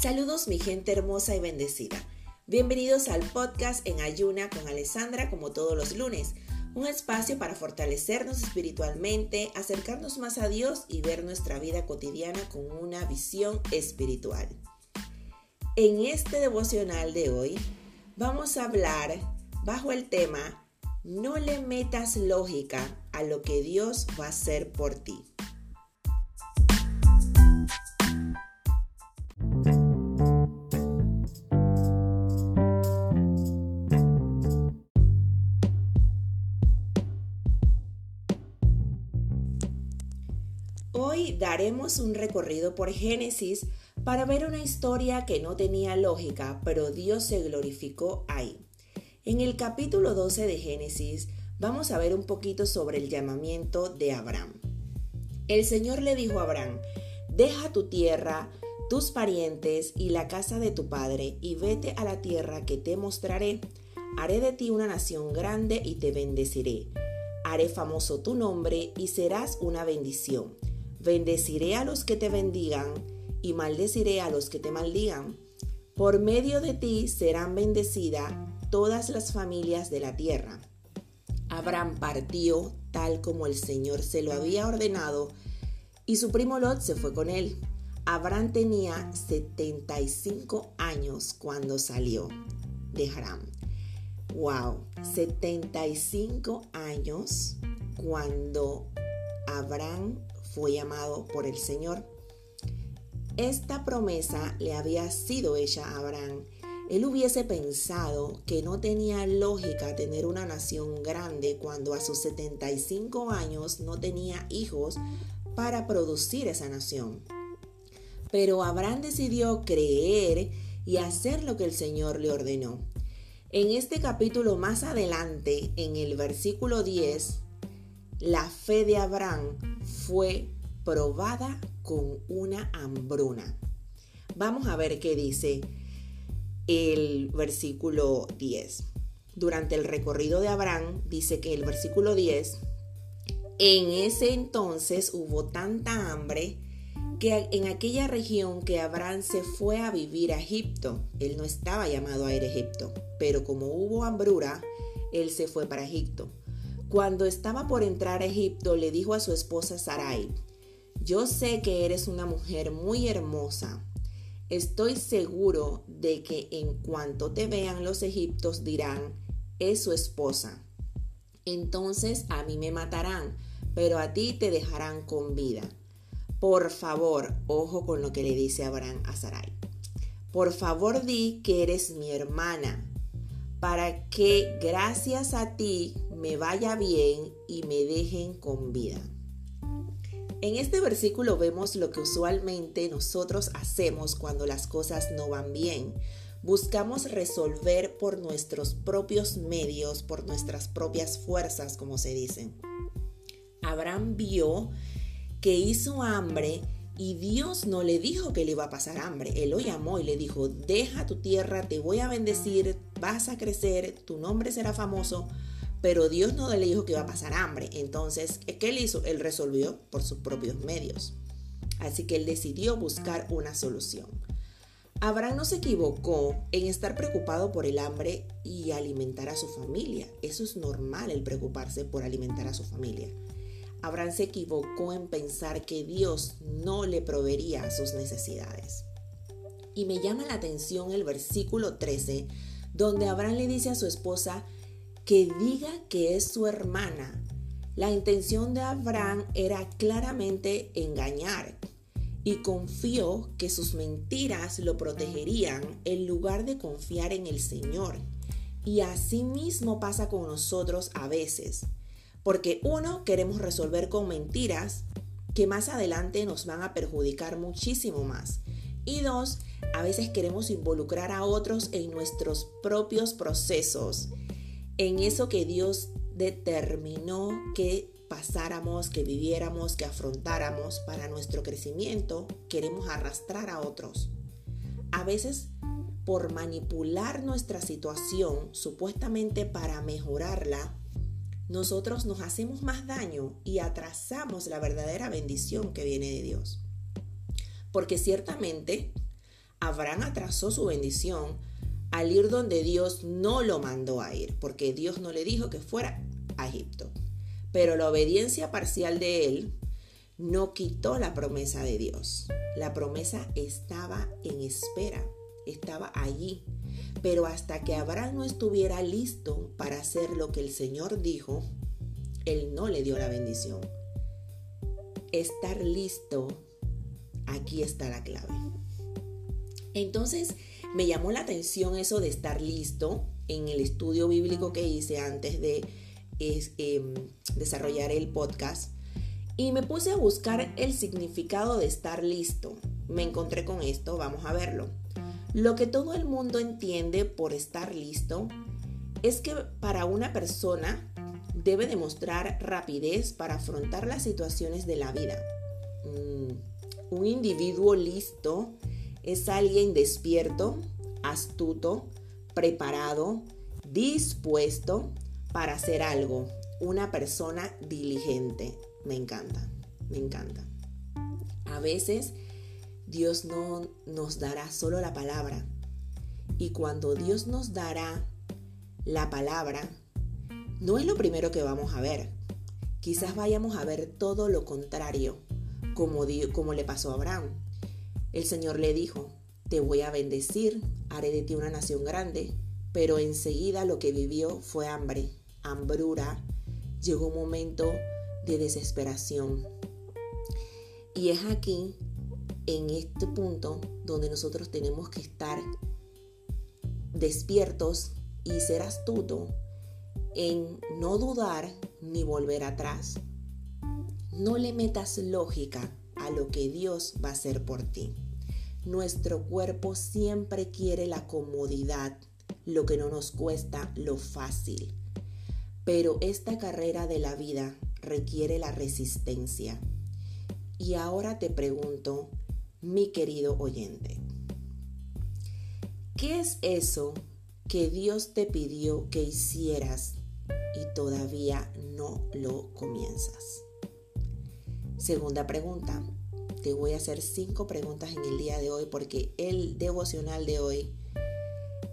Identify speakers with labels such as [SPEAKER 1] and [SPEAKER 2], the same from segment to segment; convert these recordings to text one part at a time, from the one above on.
[SPEAKER 1] Saludos mi gente hermosa y bendecida. Bienvenidos al podcast en Ayuna con Alessandra como todos los lunes. Un espacio para fortalecernos espiritualmente, acercarnos más a Dios y ver nuestra vida cotidiana con una visión espiritual. En este devocional de hoy vamos a hablar bajo el tema No le metas lógica a lo que Dios va a hacer por ti. Daremos un recorrido por Génesis para ver una historia que no tenía lógica, pero Dios se glorificó ahí. En el capítulo 12 de Génesis vamos a ver un poquito sobre el llamamiento de Abraham. El Señor le dijo a Abraham, deja tu tierra, tus parientes y la casa de tu padre y vete a la tierra que te mostraré. Haré de ti una nación grande y te bendeciré. Haré famoso tu nombre y serás una bendición. Bendeciré a los que te bendigan y maldeciré a los que te maldigan. Por medio de ti serán bendecidas todas las familias de la tierra. Abraham partió tal como el Señor se lo había ordenado y su primo Lot se fue con él. Abraham tenía 75 años cuando salió de Haram. Wow, 75 años cuando Abraham fue llamado por el Señor. Esta promesa le había sido hecha a Abraham. Él hubiese pensado que no tenía lógica tener una nación grande cuando a sus 75 años no tenía hijos para producir esa nación. Pero Abraham decidió creer y hacer lo que el Señor le ordenó. En este capítulo más adelante, en el versículo 10, la fe de Abraham fue probada con una hambruna. Vamos a ver qué dice el versículo 10. Durante el recorrido de Abraham, dice que el versículo 10, en ese entonces hubo tanta hambre que en aquella región que Abraham se fue a vivir a Egipto. Él no estaba llamado a ir a Egipto, pero como hubo hambruna, él se fue para Egipto. Cuando estaba por entrar a Egipto, le dijo a su esposa Sarai, yo sé que eres una mujer muy hermosa. Estoy seguro de que en cuanto te vean los egiptos dirán, es su esposa. Entonces a mí me matarán, pero a ti te dejarán con vida. Por favor, ojo con lo que le dice Abraham a Sarai. Por favor di que eres mi hermana, para que gracias a ti me vaya bien y me dejen con vida. En este versículo vemos lo que usualmente nosotros hacemos cuando las cosas no van bien. Buscamos resolver por nuestros propios medios, por nuestras propias fuerzas, como se dice. Abraham vio que hizo hambre y Dios no le dijo que le iba a pasar hambre. Él lo llamó y le dijo, deja tu tierra, te voy a bendecir, vas a crecer, tu nombre será famoso pero Dios no le dijo que iba a pasar hambre. Entonces, ¿qué él hizo? Él resolvió por sus propios medios. Así que él decidió buscar una solución. Abraham no se equivocó en estar preocupado por el hambre y alimentar a su familia. Eso es normal, el preocuparse por alimentar a su familia. Abraham se equivocó en pensar que Dios no le proveería sus necesidades. Y me llama la atención el versículo 13, donde Abraham le dice a su esposa, que diga que es su hermana. La intención de Abraham era claramente engañar y confió que sus mentiras lo protegerían en lugar de confiar en el Señor. Y así mismo pasa con nosotros a veces, porque uno, queremos resolver con mentiras que más adelante nos van a perjudicar muchísimo más. Y dos, a veces queremos involucrar a otros en nuestros propios procesos en eso que Dios determinó que pasáramos, que viviéramos, que afrontáramos para nuestro crecimiento, queremos arrastrar a otros. A veces, por manipular nuestra situación, supuestamente para mejorarla, nosotros nos hacemos más daño y atrasamos la verdadera bendición que viene de Dios. Porque ciertamente Abraham atrasó su bendición al ir donde Dios no lo mandó a ir, porque Dios no le dijo que fuera a Egipto. Pero la obediencia parcial de él no quitó la promesa de Dios. La promesa estaba en espera, estaba allí. Pero hasta que Abraham no estuviera listo para hacer lo que el Señor dijo, él no le dio la bendición. Estar listo, aquí está la clave. Entonces, me llamó la atención eso de estar listo en el estudio bíblico que hice antes de em, desarrollar el podcast y me puse a buscar el significado de estar listo. Me encontré con esto, vamos a verlo. Lo que todo el mundo entiende por estar listo es que para una persona debe demostrar rapidez para afrontar las situaciones de la vida. Mm, un individuo listo es alguien despierto, astuto, preparado, dispuesto para hacer algo. Una persona diligente. Me encanta, me encanta. A veces Dios no nos dará solo la palabra. Y cuando Dios nos dará la palabra, no es lo primero que vamos a ver. Quizás vayamos a ver todo lo contrario, como, como le pasó a Abraham. El Señor le dijo, te voy a bendecir, haré de ti una nación grande, pero enseguida lo que vivió fue hambre, hambrura, llegó un momento de desesperación. Y es aquí, en este punto, donde nosotros tenemos que estar despiertos y ser astutos en no dudar ni volver atrás. No le metas lógica a lo que Dios va a hacer por ti. Nuestro cuerpo siempre quiere la comodidad, lo que no nos cuesta, lo fácil. Pero esta carrera de la vida requiere la resistencia. Y ahora te pregunto, mi querido oyente, ¿qué es eso que Dios te pidió que hicieras y todavía no lo comienzas? Segunda pregunta. Te voy a hacer cinco preguntas en el día de hoy porque el devocional de hoy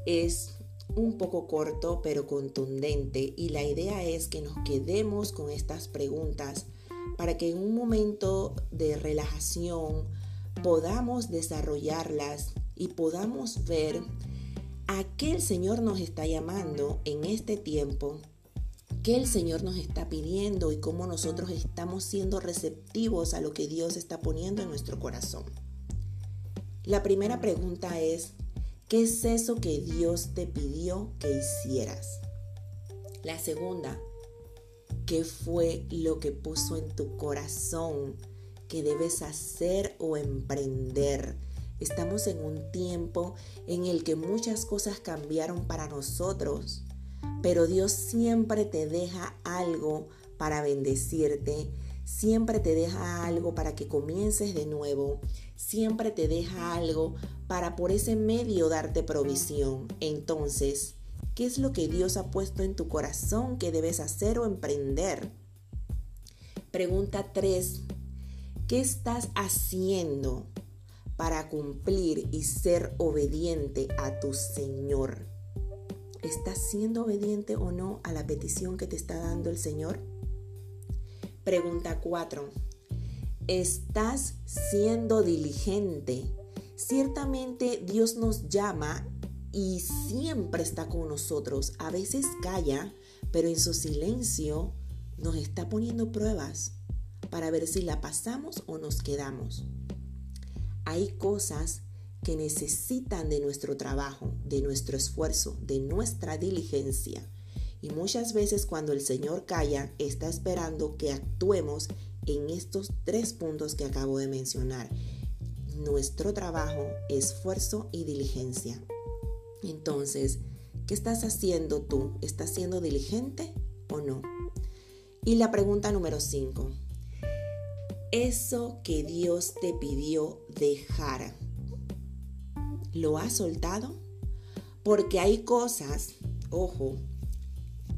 [SPEAKER 1] es un poco corto pero contundente y la idea es que nos quedemos con estas preguntas para que en un momento de relajación podamos desarrollarlas y podamos ver a qué el Señor nos está llamando en este tiempo qué el Señor nos está pidiendo y cómo nosotros estamos siendo receptivos a lo que Dios está poniendo en nuestro corazón. La primera pregunta es, ¿qué es eso que Dios te pidió que hicieras? La segunda, ¿qué fue lo que puso en tu corazón que debes hacer o emprender? Estamos en un tiempo en el que muchas cosas cambiaron para nosotros pero Dios siempre te deja algo para bendecirte, siempre te deja algo para que comiences de nuevo, siempre te deja algo para por ese medio darte provisión. Entonces, ¿qué es lo que Dios ha puesto en tu corazón que debes hacer o emprender? Pregunta 3. ¿Qué estás haciendo para cumplir y ser obediente a tu Señor? ¿Estás siendo obediente o no a la petición que te está dando el Señor? Pregunta 4. ¿Estás siendo diligente? Ciertamente Dios nos llama y siempre está con nosotros. A veces calla, pero en su silencio nos está poniendo pruebas para ver si la pasamos o nos quedamos. Hay cosas que necesitan de nuestro trabajo, de nuestro esfuerzo, de nuestra diligencia. Y muchas veces cuando el Señor calla, está esperando que actuemos en estos tres puntos que acabo de mencionar. Nuestro trabajo, esfuerzo y diligencia. Entonces, ¿qué estás haciendo tú? ¿Estás siendo diligente o no? Y la pregunta número 5. Eso que Dios te pidió dejar ¿Lo has soltado? Porque hay cosas, ojo,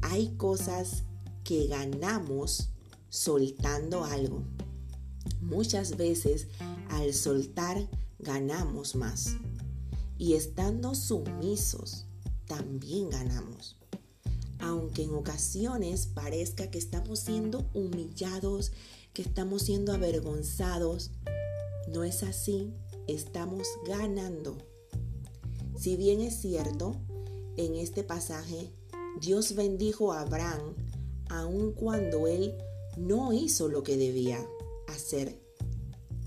[SPEAKER 1] hay cosas que ganamos soltando algo. Muchas veces al soltar ganamos más. y estando sumisos, también ganamos. Aunque en ocasiones parezca que estamos siendo humillados, que estamos siendo avergonzados, no es así, estamos ganando. Si bien es cierto, en este pasaje Dios bendijo a Abraham aun cuando él no hizo lo que debía hacer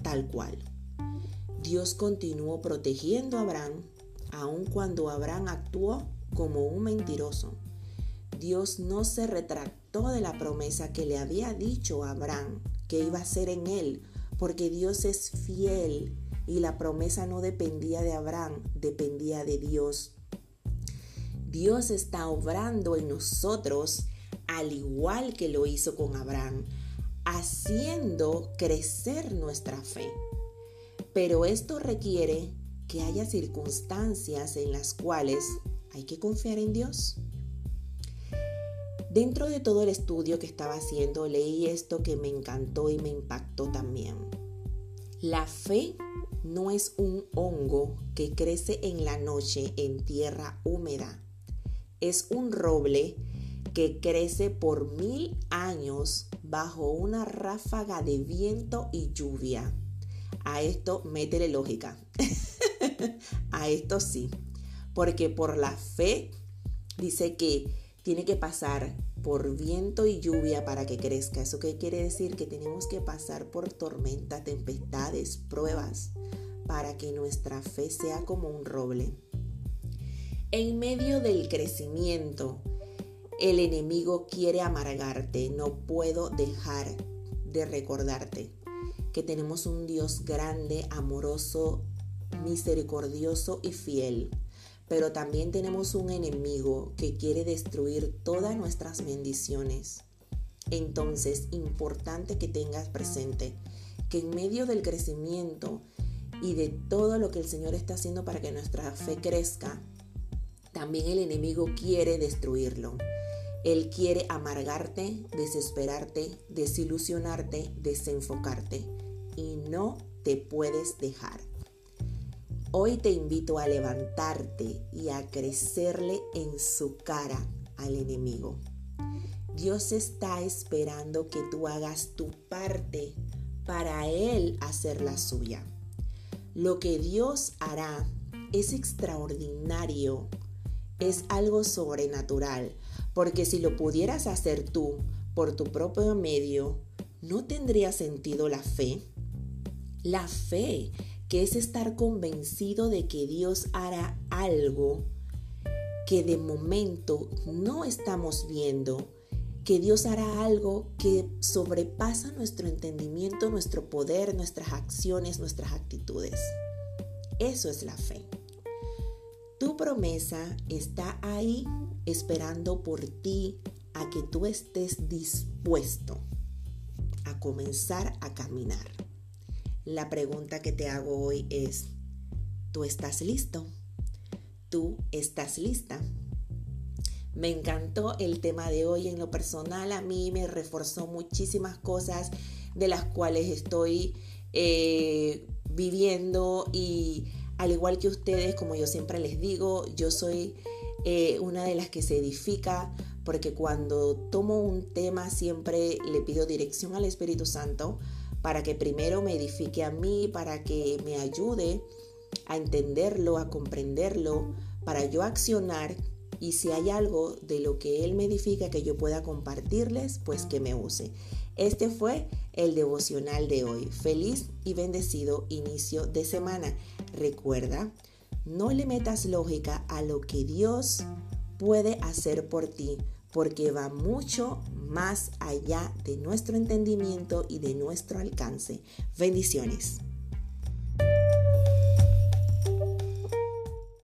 [SPEAKER 1] tal cual. Dios continuó protegiendo a Abraham aun cuando Abraham actuó como un mentiroso. Dios no se retractó de la promesa que le había dicho a Abraham que iba a ser en él, porque Dios es fiel y la promesa no dependía de Abraham, dependía de Dios. Dios está obrando en nosotros al igual que lo hizo con Abraham, haciendo crecer nuestra fe. Pero esto requiere que haya circunstancias en las cuales hay que confiar en Dios. Dentro de todo el estudio que estaba haciendo, leí esto que me encantó y me impactó también. La fe no es un hongo que crece en la noche en tierra húmeda. Es un roble que crece por mil años bajo una ráfaga de viento y lluvia. A esto métele lógica. a esto sí. Porque por la fe dice que tiene que pasar por viento y lluvia para que crezca. ¿Eso qué quiere decir? Que tenemos que pasar por tormentas, tempestades, pruebas, para que nuestra fe sea como un roble. En medio del crecimiento, el enemigo quiere amargarte. No puedo dejar de recordarte que tenemos un Dios grande, amoroso, misericordioso y fiel pero también tenemos un enemigo que quiere destruir todas nuestras bendiciones. Entonces, importante que tengas presente que en medio del crecimiento y de todo lo que el Señor está haciendo para que nuestra fe crezca, también el enemigo quiere destruirlo. Él quiere amargarte, desesperarte, desilusionarte, desenfocarte y no te puedes dejar. Hoy te invito a levantarte y a crecerle en su cara al enemigo. Dios está esperando que tú hagas tu parte para Él hacer la suya. Lo que Dios hará es extraordinario, es algo sobrenatural, porque si lo pudieras hacer tú por tu propio medio, ¿no tendría sentido la fe? La fe que es estar convencido de que Dios hará algo que de momento no estamos viendo, que Dios hará algo que sobrepasa nuestro entendimiento, nuestro poder, nuestras acciones, nuestras actitudes. Eso es la fe. Tu promesa está ahí esperando por ti a que tú estés dispuesto a comenzar a caminar. La pregunta que te hago hoy es, ¿tú estás listo? ¿Tú estás lista? Me encantó el tema de hoy en lo personal, a mí me reforzó muchísimas cosas de las cuales estoy eh, viviendo y al igual que ustedes, como yo siempre les digo, yo soy eh, una de las que se edifica porque cuando tomo un tema siempre le pido dirección al Espíritu Santo para que primero me edifique a mí, para que me ayude a entenderlo, a comprenderlo, para yo accionar y si hay algo de lo que Él me edifica que yo pueda compartirles, pues que me use. Este fue el devocional de hoy. Feliz y bendecido inicio de semana. Recuerda, no le metas lógica a lo que Dios puede hacer por ti, porque va mucho más allá de nuestro entendimiento y de nuestro alcance. Bendiciones.